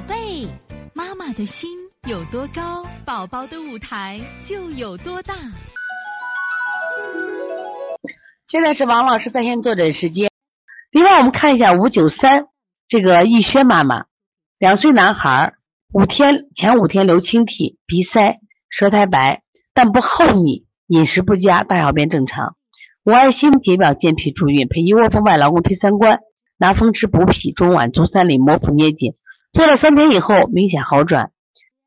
宝贝，妈妈的心有多高，宝宝的舞台就有多大。现在是王老师在线坐诊时间。另外，我们看一下五九三这个逸轩妈妈，两岁男孩，五天前五天流清涕，鼻塞，舌苔白，但不厚腻，饮食不佳，大小便正常。五爱心解表健脾助运，配一窝蜂外劳宫推三关，拿风池补脾，中脘足三里，摩腹捏紧。做了三天以后，明显好转。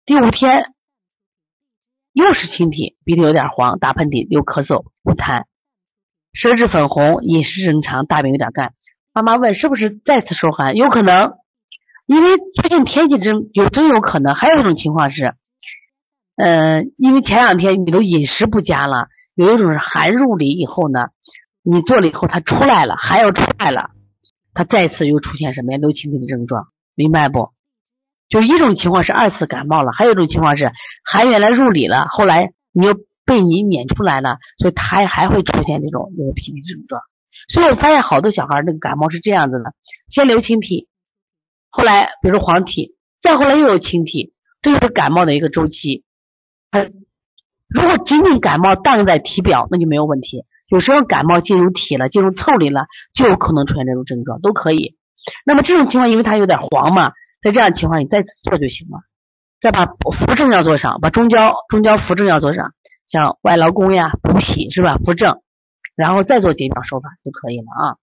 第五天又是清涕，鼻涕有点黄，打喷嚏，又咳嗽，不痰，舌质粉红，饮食正常，大便有点干。妈妈问是不是再次受寒？有可能，因为最近天气真有真有可能。还有一种情况是，嗯，因为前两天你都饮食不佳了，有一种是寒入里以后呢，你做了以后它出来了，还要出来了，它再次又出现什么呀？流清涕的症状，明白不？就一种情况是二次感冒了，还有一种情况是寒原来入里了，后来你又被你撵出来了，所以它还会出现这种流鼻涕症状。所以我发现好多小孩那个感冒是这样子的：先流清涕，后来比如说黄涕，再后来又有清涕，这就是感冒的一个周期。它如果仅仅感冒荡在体表，那就没有问题；有时候感冒进入体了，进入腠理了，就有可能出现这种症状，都可以。那么这种情况，因为它有点黄嘛。在这样情况，你再做就行了。再把扶正要做上，把中焦、中焦扶正要做上，像外劳宫呀、补脾是吧？扶正，然后再做解表手法就可以了啊。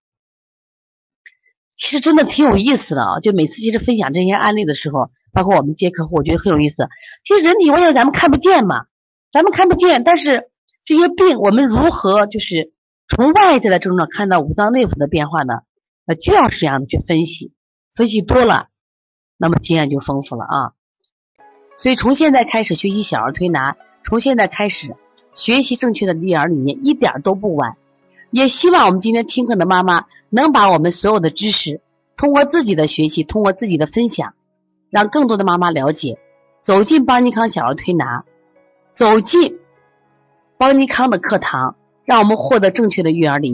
其实真的挺有意思的啊！就每次其实分享这些案例的时候，包括我们接客户，我觉得很有意思。其实人体，我想咱们看不见嘛，咱们看不见，但是这些病我们如何就是从外在的症状看到五脏内腑的变化呢？那就要是这样的去分析，分析多了。那么经验就丰富了啊，所以从现在开始学习小儿推拿，从现在开始学习正确的育儿理念，一点都不晚。也希望我们今天听课的妈妈能把我们所有的知识，通过自己的学习，通过自己的分享，让更多的妈妈了解，走进邦尼康小儿推拿，走进邦尼康的课堂，让我们获得正确的育儿理念。